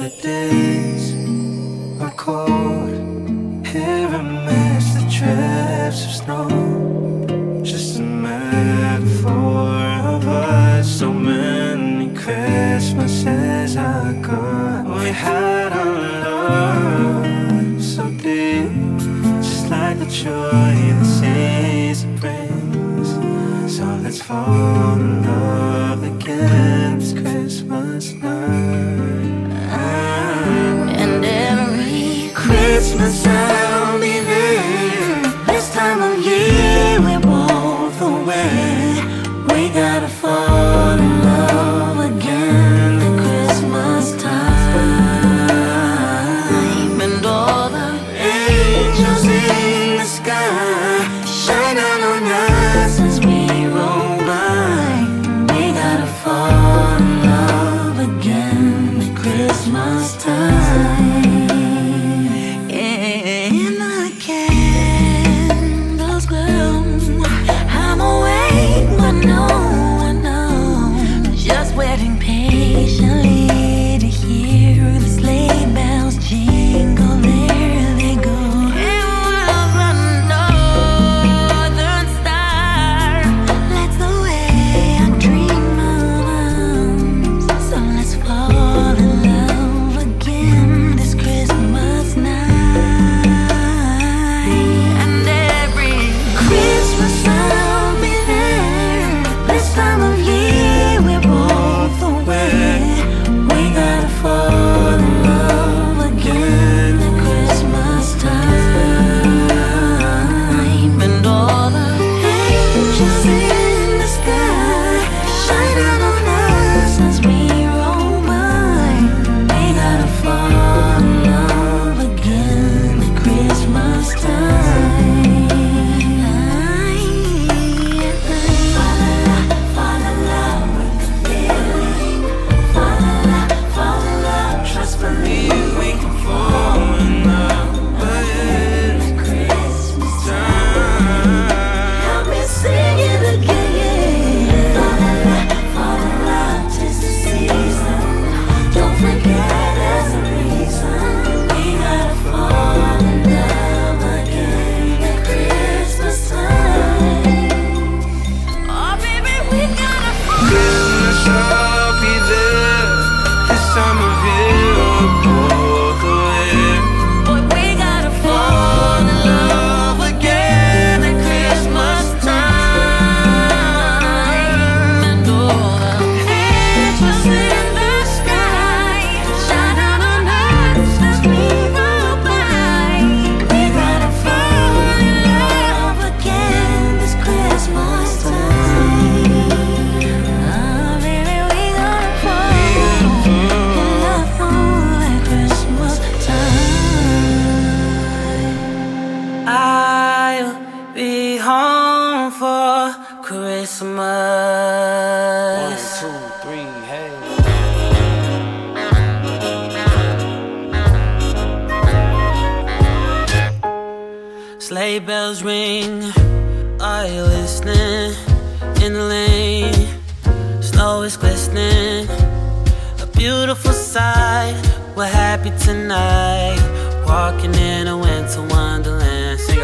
The days are cold. Here amidst the drifts of snow. Just a metaphor for of us. So many Christmases ago. We had our love so deep. Just like the joy the season brings. So let's fall.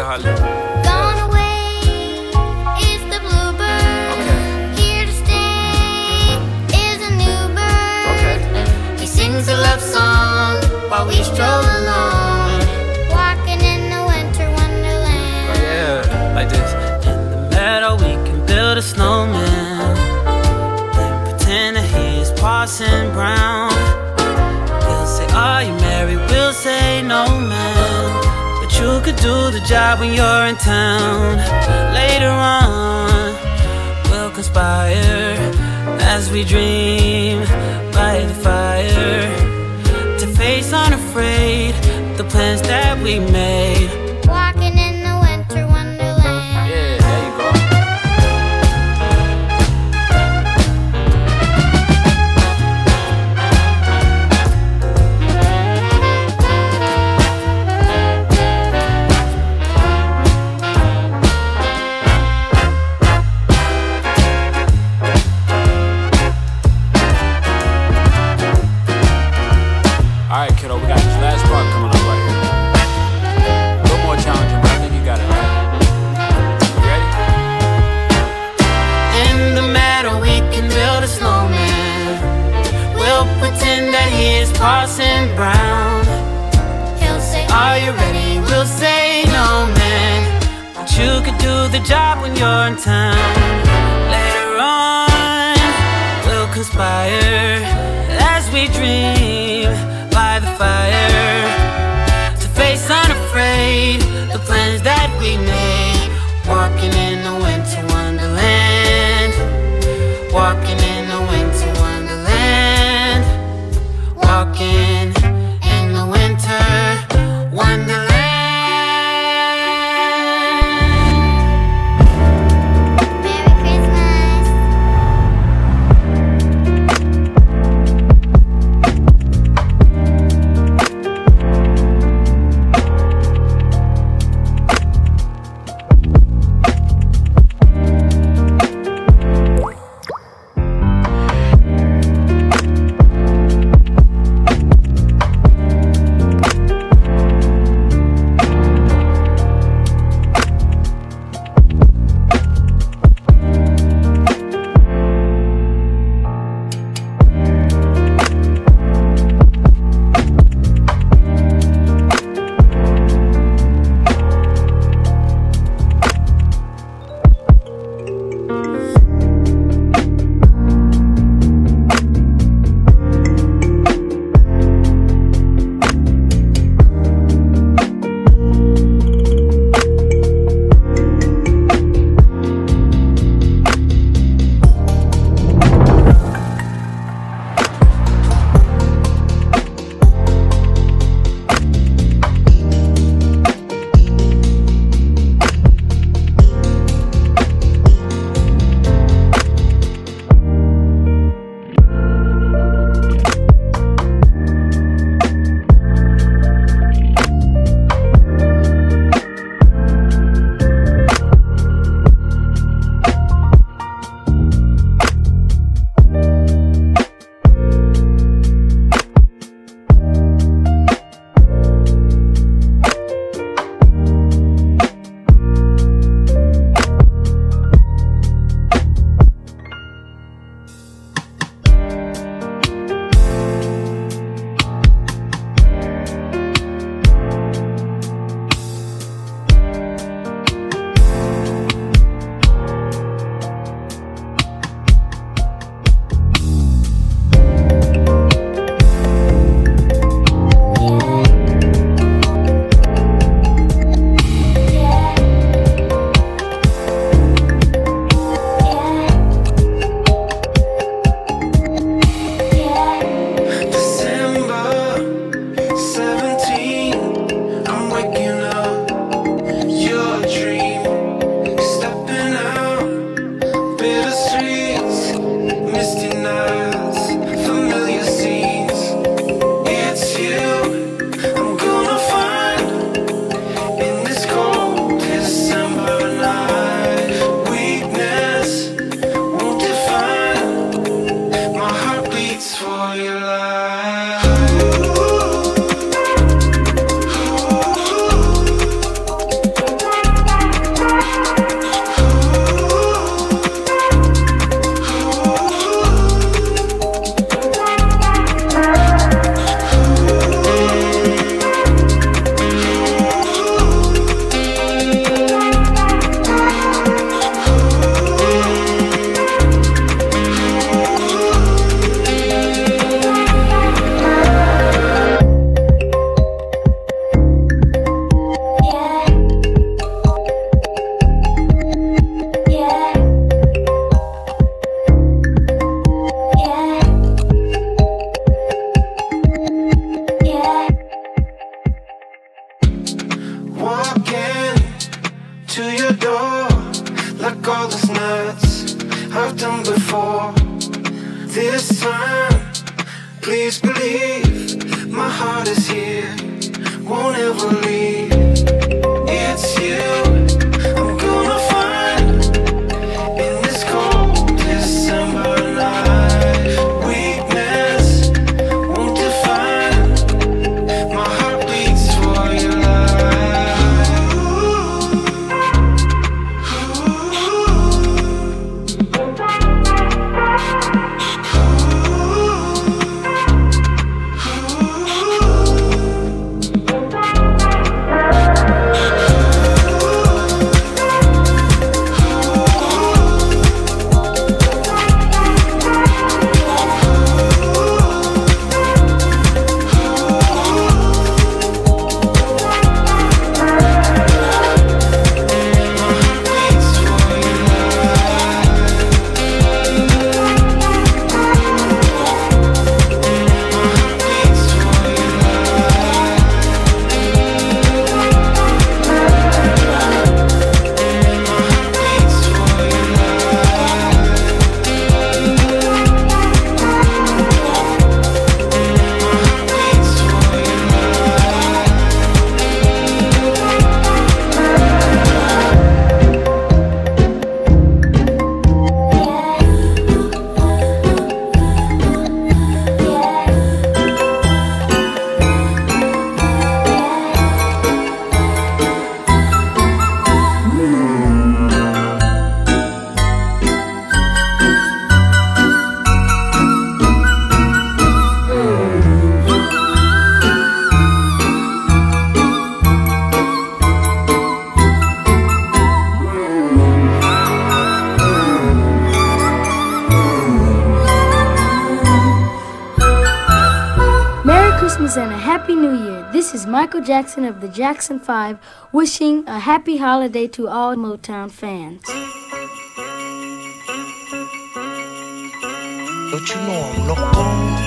holler. Gone away is the bluebird. Okay. Here to stay is a new bird. Okay. He sings a love song while we stroll along. Walking in the winter wonderland. Oh, yeah, like this. In the meadow, we can build a snowman. Then pretend that he is Brown. do the job when you're in town. Later on, we'll conspire as we dream by the fire to face unafraid the plans that we made. those nights I've done before. This time, please believe my heart is here, won't ever leave. Happy New Year. This is Michael Jackson of the Jackson 5 wishing a happy holiday to all Motown fans. But you know I'm locked on.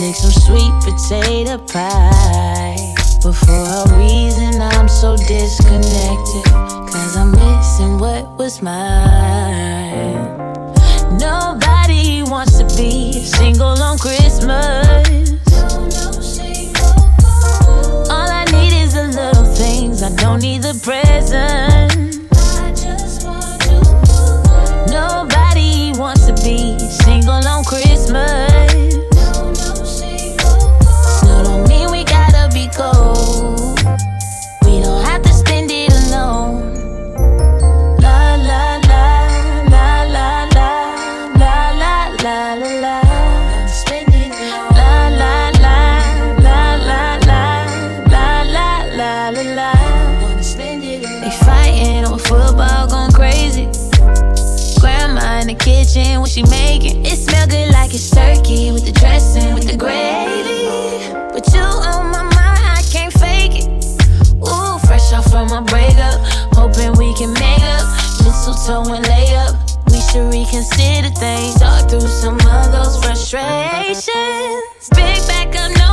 Make some sweet potato pie. But for a reason, I'm so disconnected. Cause I'm missing what was mine. Nobody wants to be single on Christmas. All I need is the little things, I don't need the presents. Nobody wants to be single on Christmas. tiptoe and lay up. We should reconsider things. Talk through some of those frustrations. Big back, I'm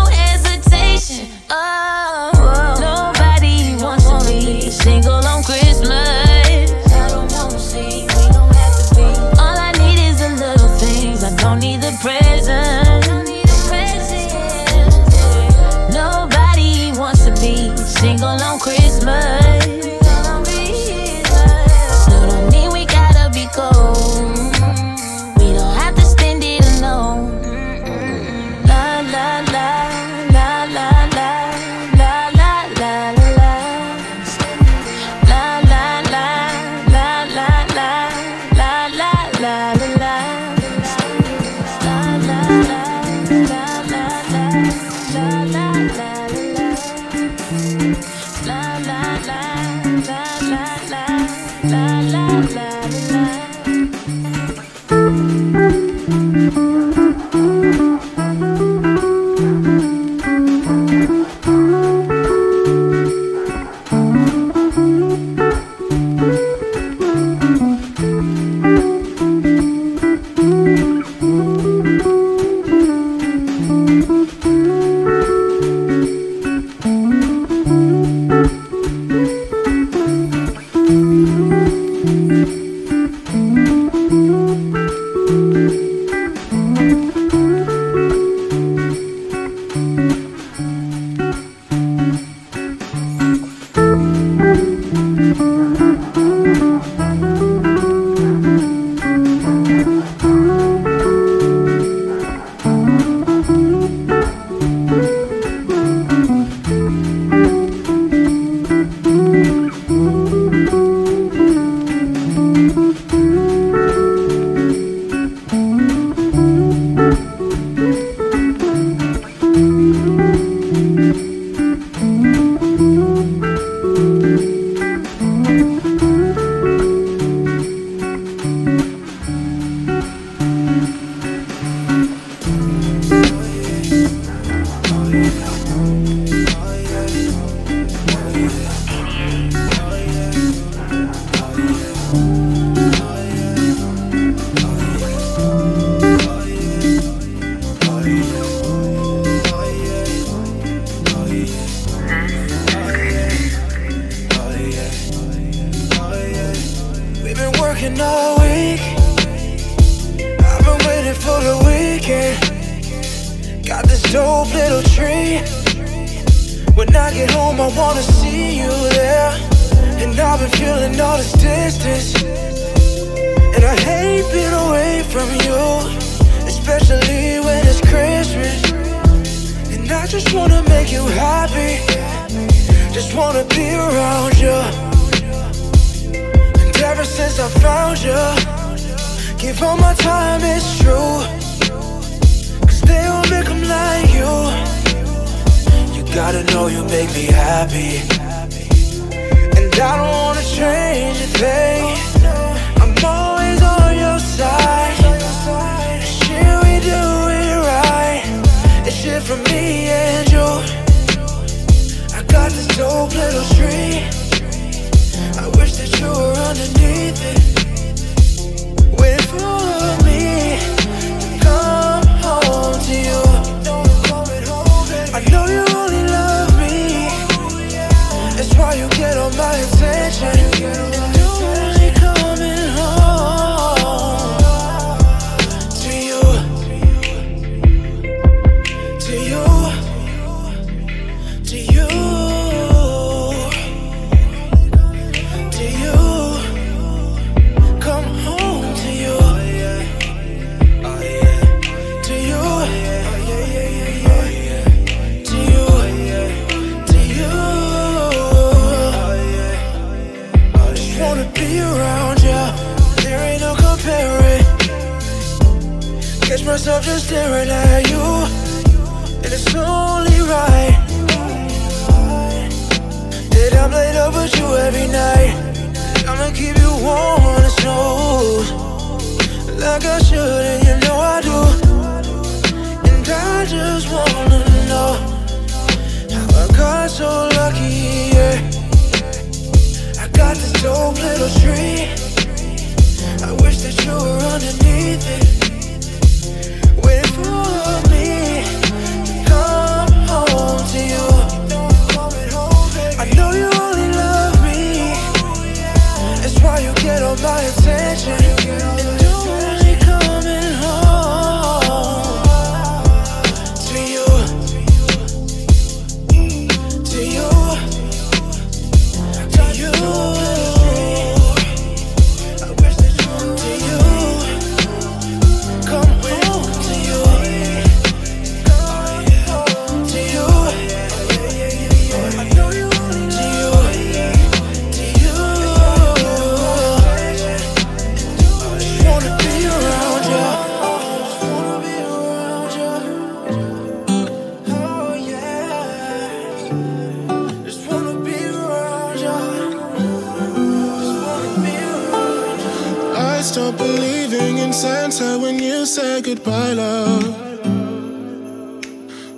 in when you said goodbye, love.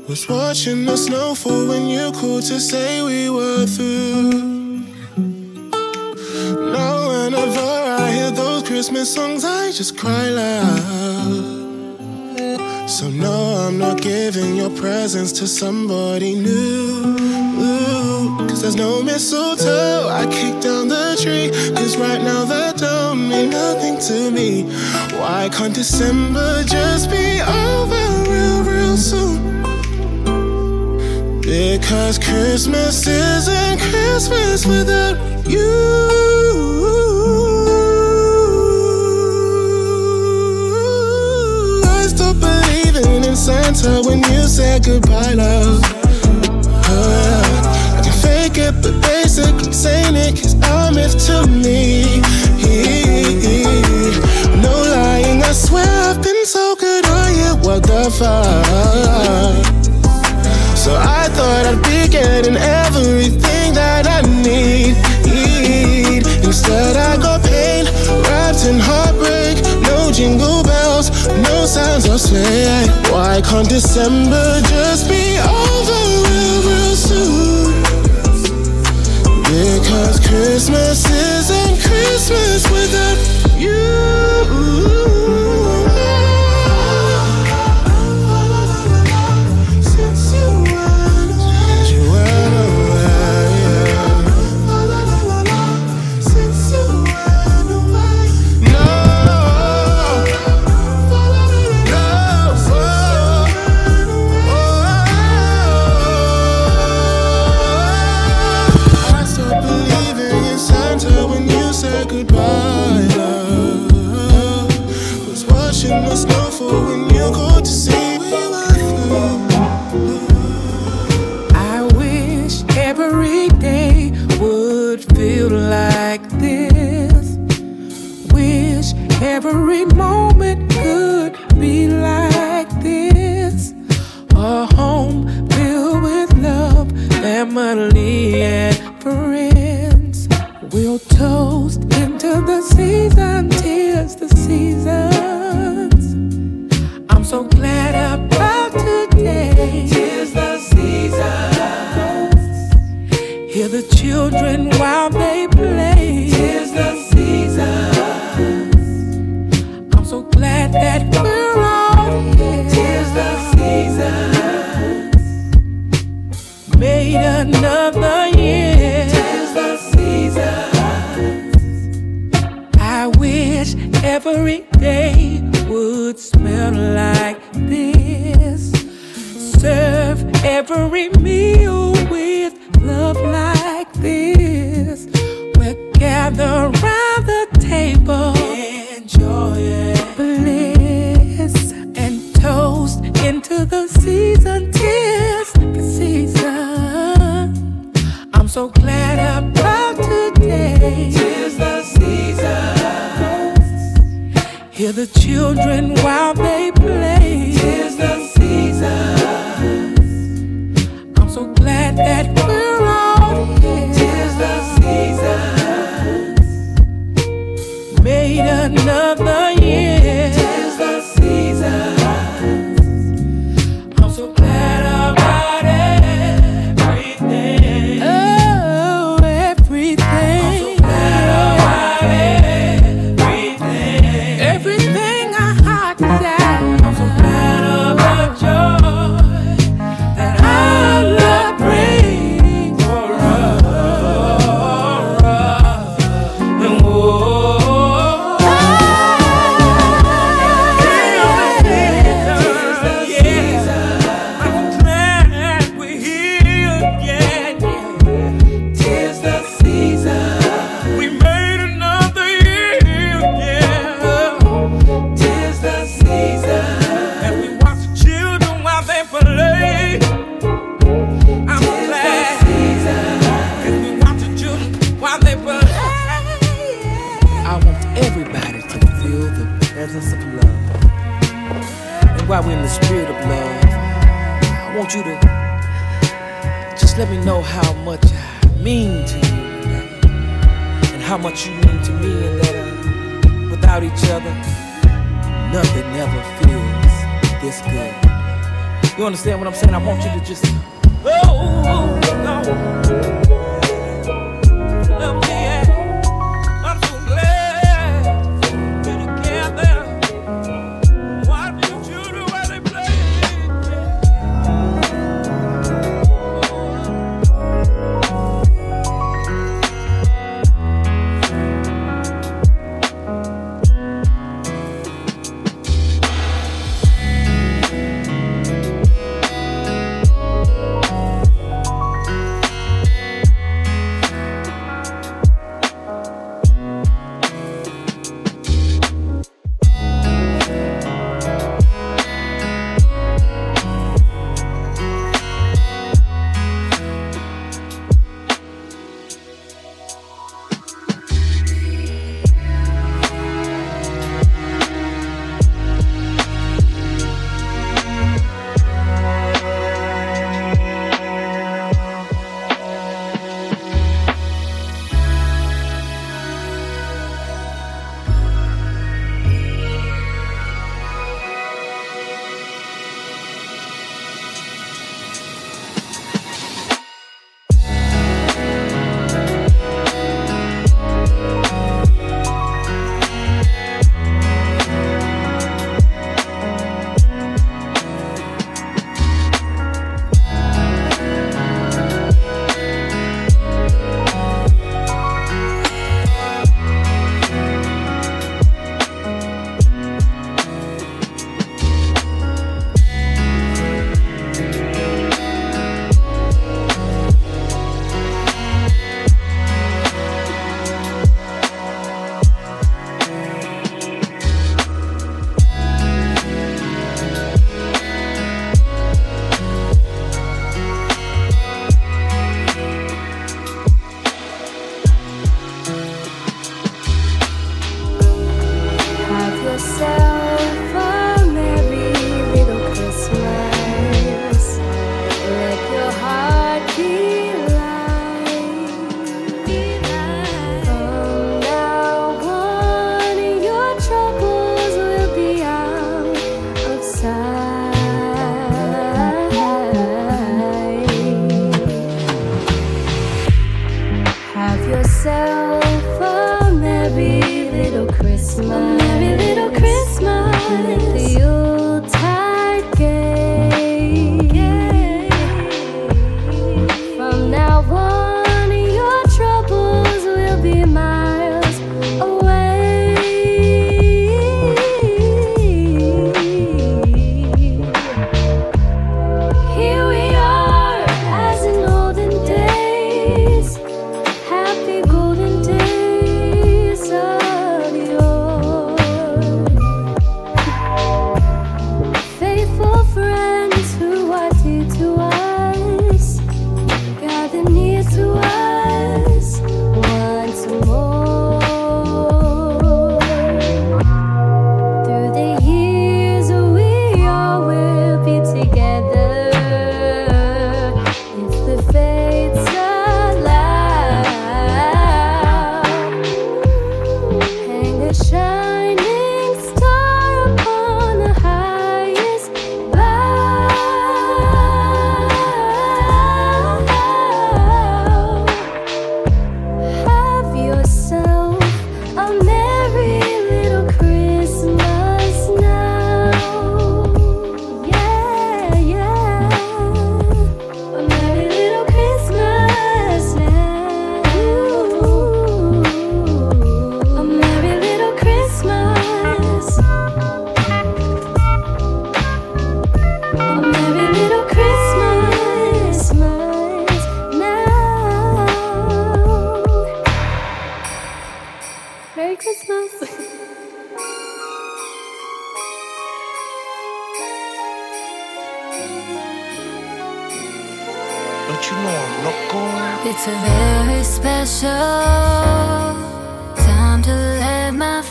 Was watching the snow fall when you called to say we were through. Now, whenever I hear those Christmas songs, I just cry loud. So, no, I'm not giving your presents to somebody new. Cause there's no mistletoe. I kick down the tree. Cause right now that don't mean nothing to me. Why can't December just be over real, real soon? Because Christmas isn't Christmas without you. Santa when you said goodbye, love. Oh, yeah. I can fake it, but basically saying it is a myth to me. No lying, I swear I've been so good, oh yeah, what the fuck? So I thought I'd be getting everything that I need. Instead, I got pain wrapped in heartbreak. No jingle no sounds of sleigh. Why can't December just be over real, real soon? Because Christmas isn't Christmas goodbye, love. Was watching the snow fall when you called to see we. I wish every day would feel like this. Wish every moment season, tears the seasons. I'm so glad about today. Tis the season. Hear the children while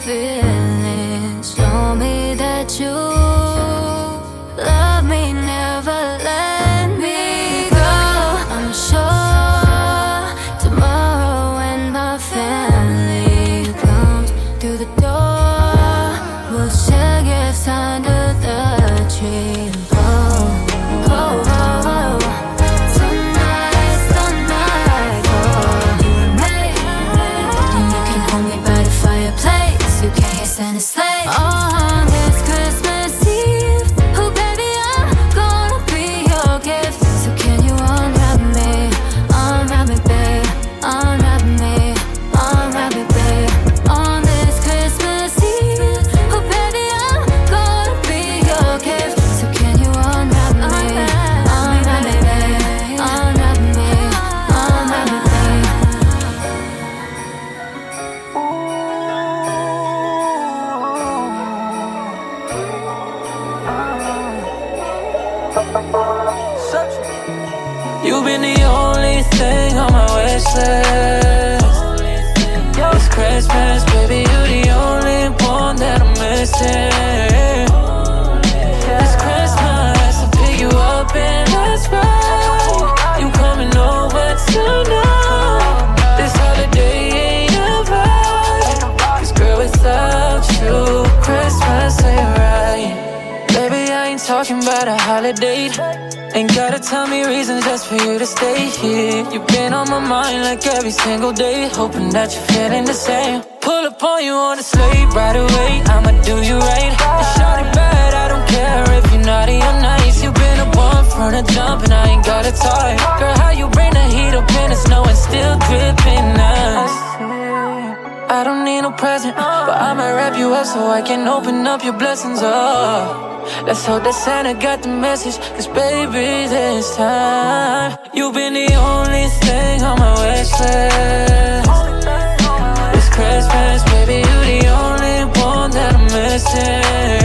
feelings. Show me that you Ain't gotta tell me reasons just for you to stay here. You've been on my mind like every single day. Hoping that you're feeling the same. Pull up on you on the sleigh right away. I'ma do you right. And shout it bad, I don't care if you're naughty or nice. You've been a one from the jump and I ain't got a tie. Girl, how you bring the heat up present, but I'ma wrap you up so I can open up your blessings. Oh, let's hope that Santa got the message. Cause baby, this time you've been the only thing on my wish list. It's Christmas, baby, you the only one that I'm missing.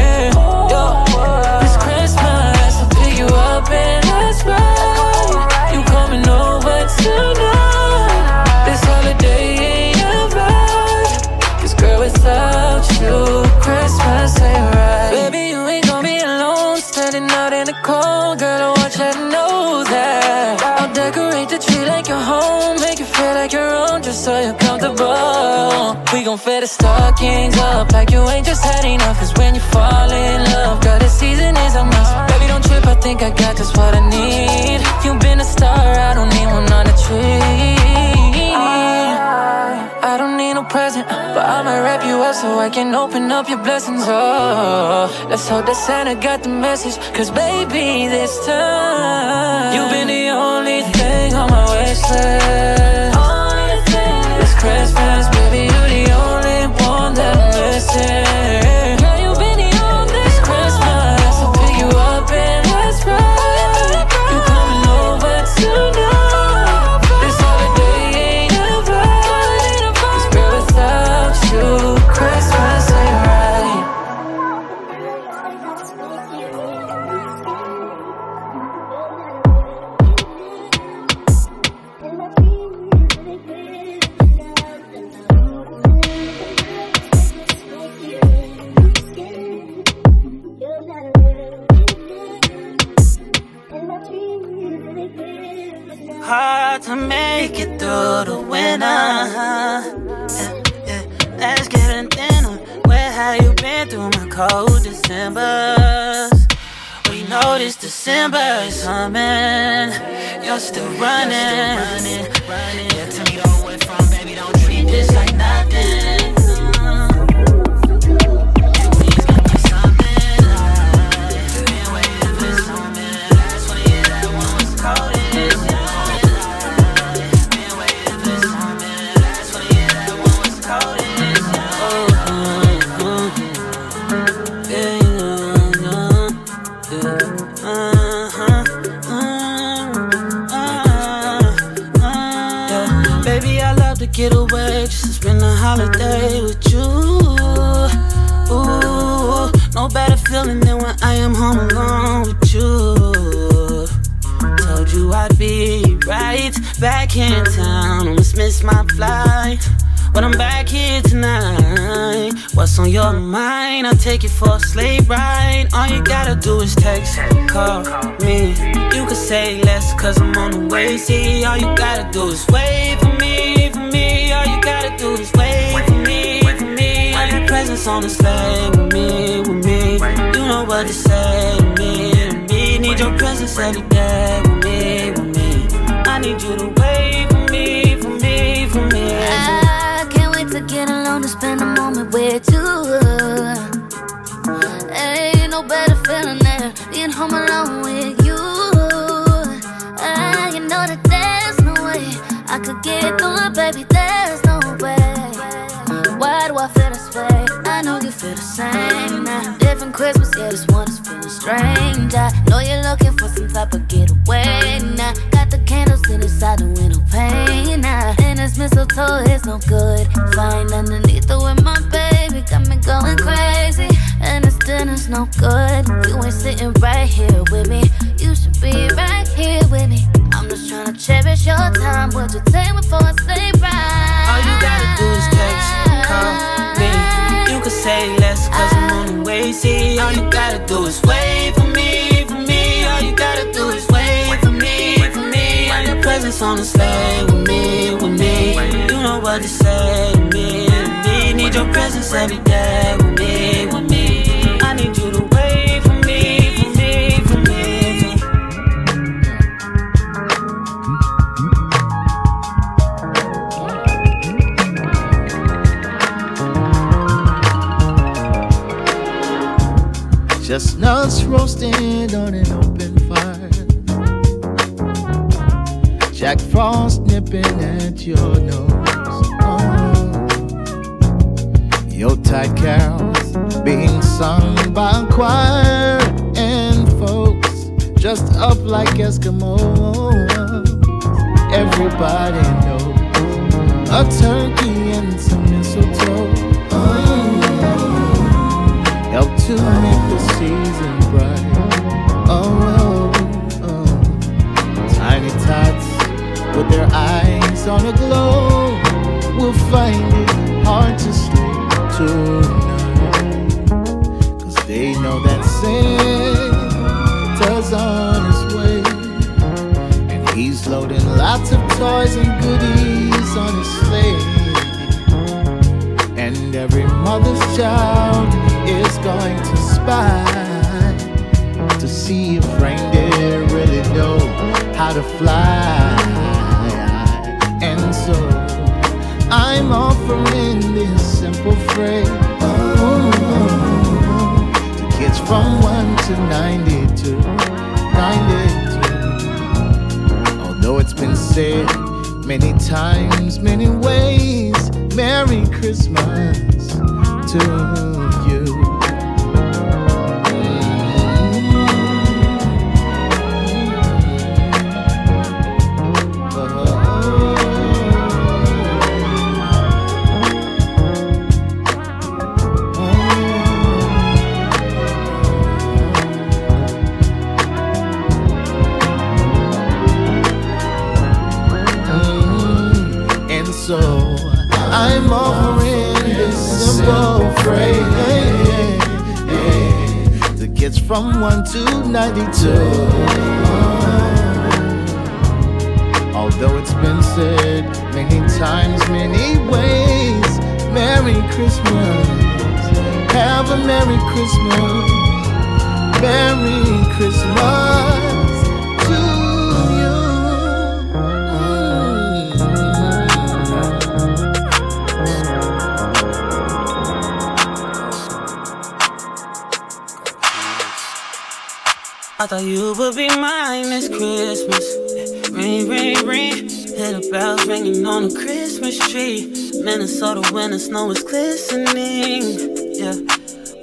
Gon' fill the stockings up like you ain't just had enough. Cause when you fall in love, girl, this season is a must. Baby, don't trip, I think I got just what I need. You've been a star, I don't need one on a tree. I don't need no present, but I'ma wrap you up so I can open up your blessings. Oh, let's hope that Santa got the message. Cause baby, this time you've been the only thing on my wish list. Hard to make it through the winter. Yeah, yeah. In dinner. Where have you been through my cold Decembers? We know this December is coming. You're still running. Yeah, tell me wait from, baby, don't treat this like nothing. My flight. But I'm back here tonight. What's on your mind? I'll take you for a sleigh ride. All you gotta do is text, call me. You can say less, cause I'm on the way. See, all you gotta do is wait for me, for me. All you gotta do is wait for me, for me. I got presents on the sleigh with me, with me. You know what to say to me, to me. Need your presence every day with me, with me. I need you to with you. Ain't no better feeling than being home alone with you. Ah, you know that there's no way I could get through it, baby. There's no way. Why do I feel this way? I know you feel the same. Now, different Christmas, yeah, this one is feeling strange. I know you're looking for some type of getaway. Now, got the candles lit inside the window pane. Now, and this mistletoe is no good. Flying underneath it with my me going crazy, and this dinner's no good. You ain't sitting right here with me. You should be right here with me. I'm just trying to cherish your time. What you take me for? Stay right. All you gotta do is text, call me. You can say less, cause I'm on the way. See, all you gotta do is wait for me, for me. All you gotta do is wait for me, for me. Find your presents on the sleigh with me, with me. What to say to me, me. Need your presence every day with me, with me. I need you to wait for me, for me, for me. Chestnuts roasting on an open fire. Jack Frost nipping at your nose. Yuletide carols being sung by a choir and folks dressed up like Eskimos. Everybody knows a turkey and some mistletoe. Oh help to make the season bright. Oh, oh, oh. tiny tots with their eyes on a glow will find it hard to sleep tonight. Cause they know that Santa's on his way. And he's loading lots of toys and goodies on his sleigh. And every mother's child is going to spy to see if reindeer really know how to fly. I'm offering this simple phrase oh, to kids from 1 to 92. 92. Although it's been said many times, many ways, Merry Christmas to you. One to 92. Although it's been said many times, many ways, Merry Christmas. Have a Merry Christmas. Merry Christmas. You would be mine this Christmas. Ring, ring, ring. Hear the bells ringing on the Christmas tree. Minnesota winter snow is glistening. Yeah,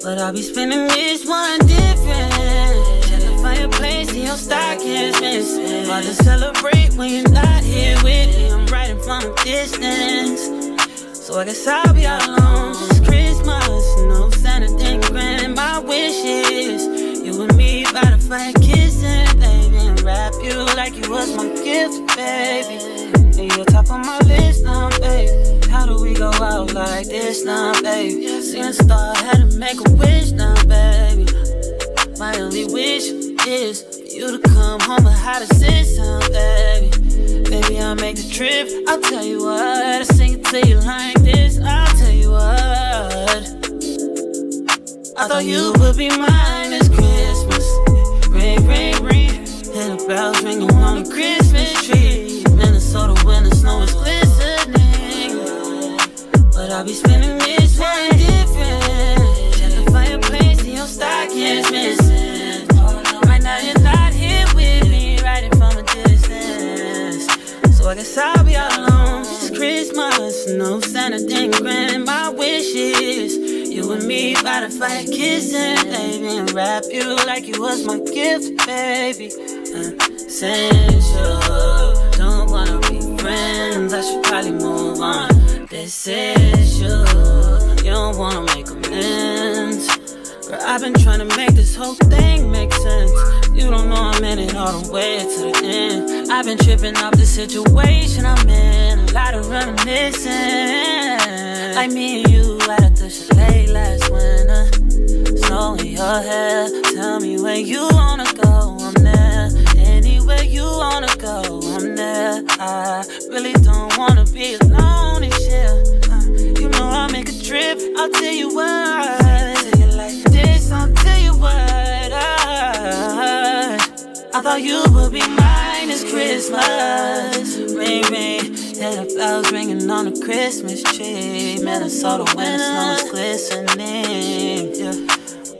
but I'll be spending this one different. Check the fireplace, see your stockings missing. About to celebrate when you're not here with me. I'm writing from a distance. So I guess I'll be all alone. It's Christmas, no Santa didn't grant my wishes. You and me by the fire gift, baby. And you're top of my list now, baby. How do we go out like this now, baby? Seen a star, had to make a wish now, baby. My only wish is you to come home and how to sit sound, baby. Baby, I'll make the trip. I'll tell you what. I sing it to you like this. I'll tell you what. I thought you would be mine this Christmas. Ring, ring, ring. Hear the bells ringing on the Christmas tree. Minnesota winter snow is glistening. But I'll be spending this one different. Check the fireplace, see your stockings missing. Right now you're not here with me, riding from a distance. So I guess I'll be all alone. It's Christmas, no Santa didn't grant my wishes. You and me by the fire kissing, baby, and wrap you like you was my gift, baby. You don't wanna be friends, I should probably move on. This is you, don't wanna make amends. Girl, I've been trying to make this whole thing make sense. You don't know I'm in it all the way to the end. I've been tripping off the situation I'm in. A lot of reminiscing. Like me and you at the chalet last winter. Snow in your hair. Tell me where you wanna go. Wanna go. I'm there. I really don't wanna be alone this year. Uh, you know I'll make a trip. I'll tell you why. Tell you like this. I'll tell you what. I, I thought you would be mine this Christmas. Ring, ring. Yeah, the bells ringing on the Christmas tree. Minnesota the snow is glistening. Yeah.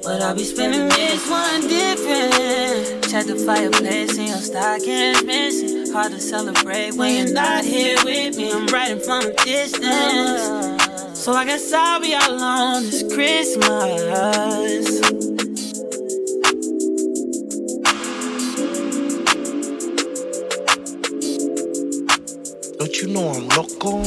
But I'll be spending this one different. Check the fireplace and your stockings missing. Hard to celebrate when you're not here with me. I'm writing from a distance. So I guess I'll be all alone this Christmas. Don't you know I'm loco?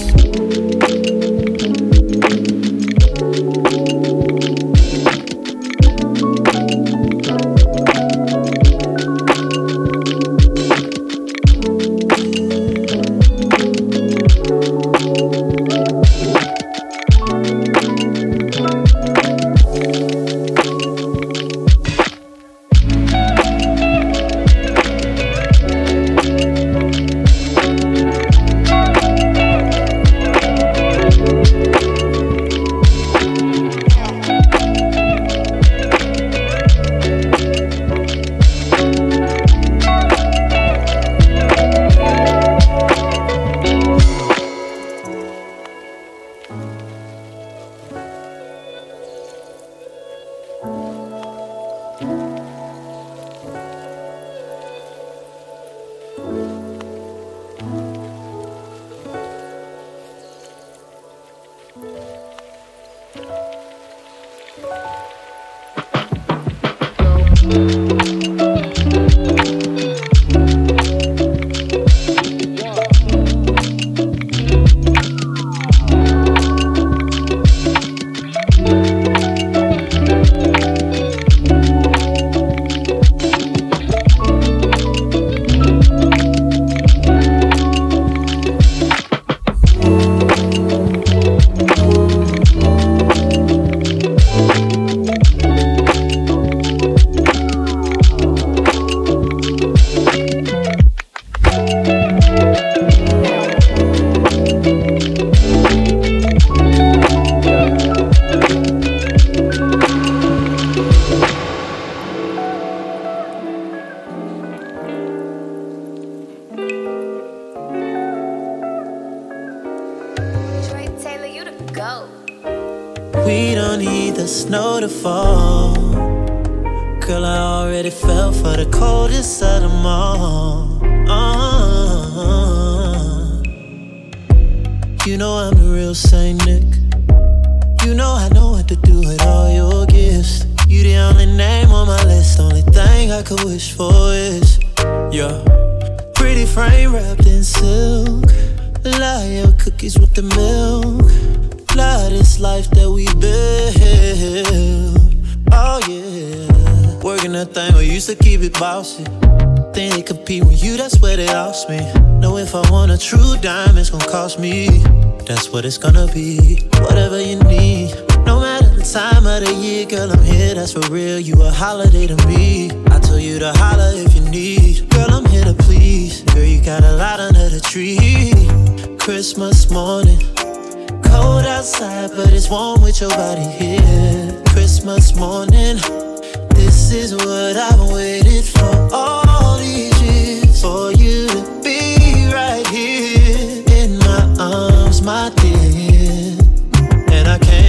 It's gonna be.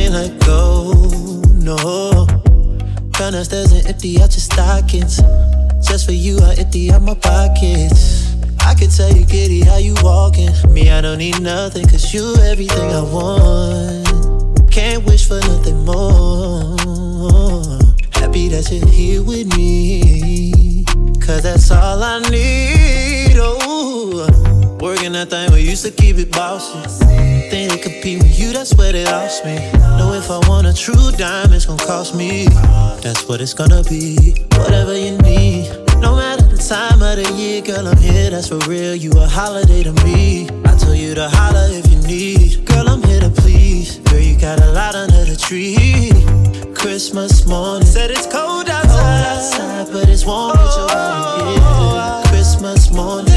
Can't let go, no. Down the stairs and empty out your stockings. Just for you, I empty out my pockets. I could tell you giddy how you walking. Me, I don't need nothing, cause you everything I want. Can't wish for nothing more. Happy that you're here with me. Cause that's all I need. Oh, working that thing, we used to keep it bossy. Think they compete with you, that's where they lost me. Know if I want a true dime, it's gonna cost me. That's what it's gonna be. Whatever you need, no matter here, girl, I'm here, that's for real. You a holiday to me. I told you to holler if you need. Girl, I'm here to please. Girl, you got a lot under the tree. Christmas morning, said it's cold outside, cold outside but it's warm with your body. Christmas morning, this morning,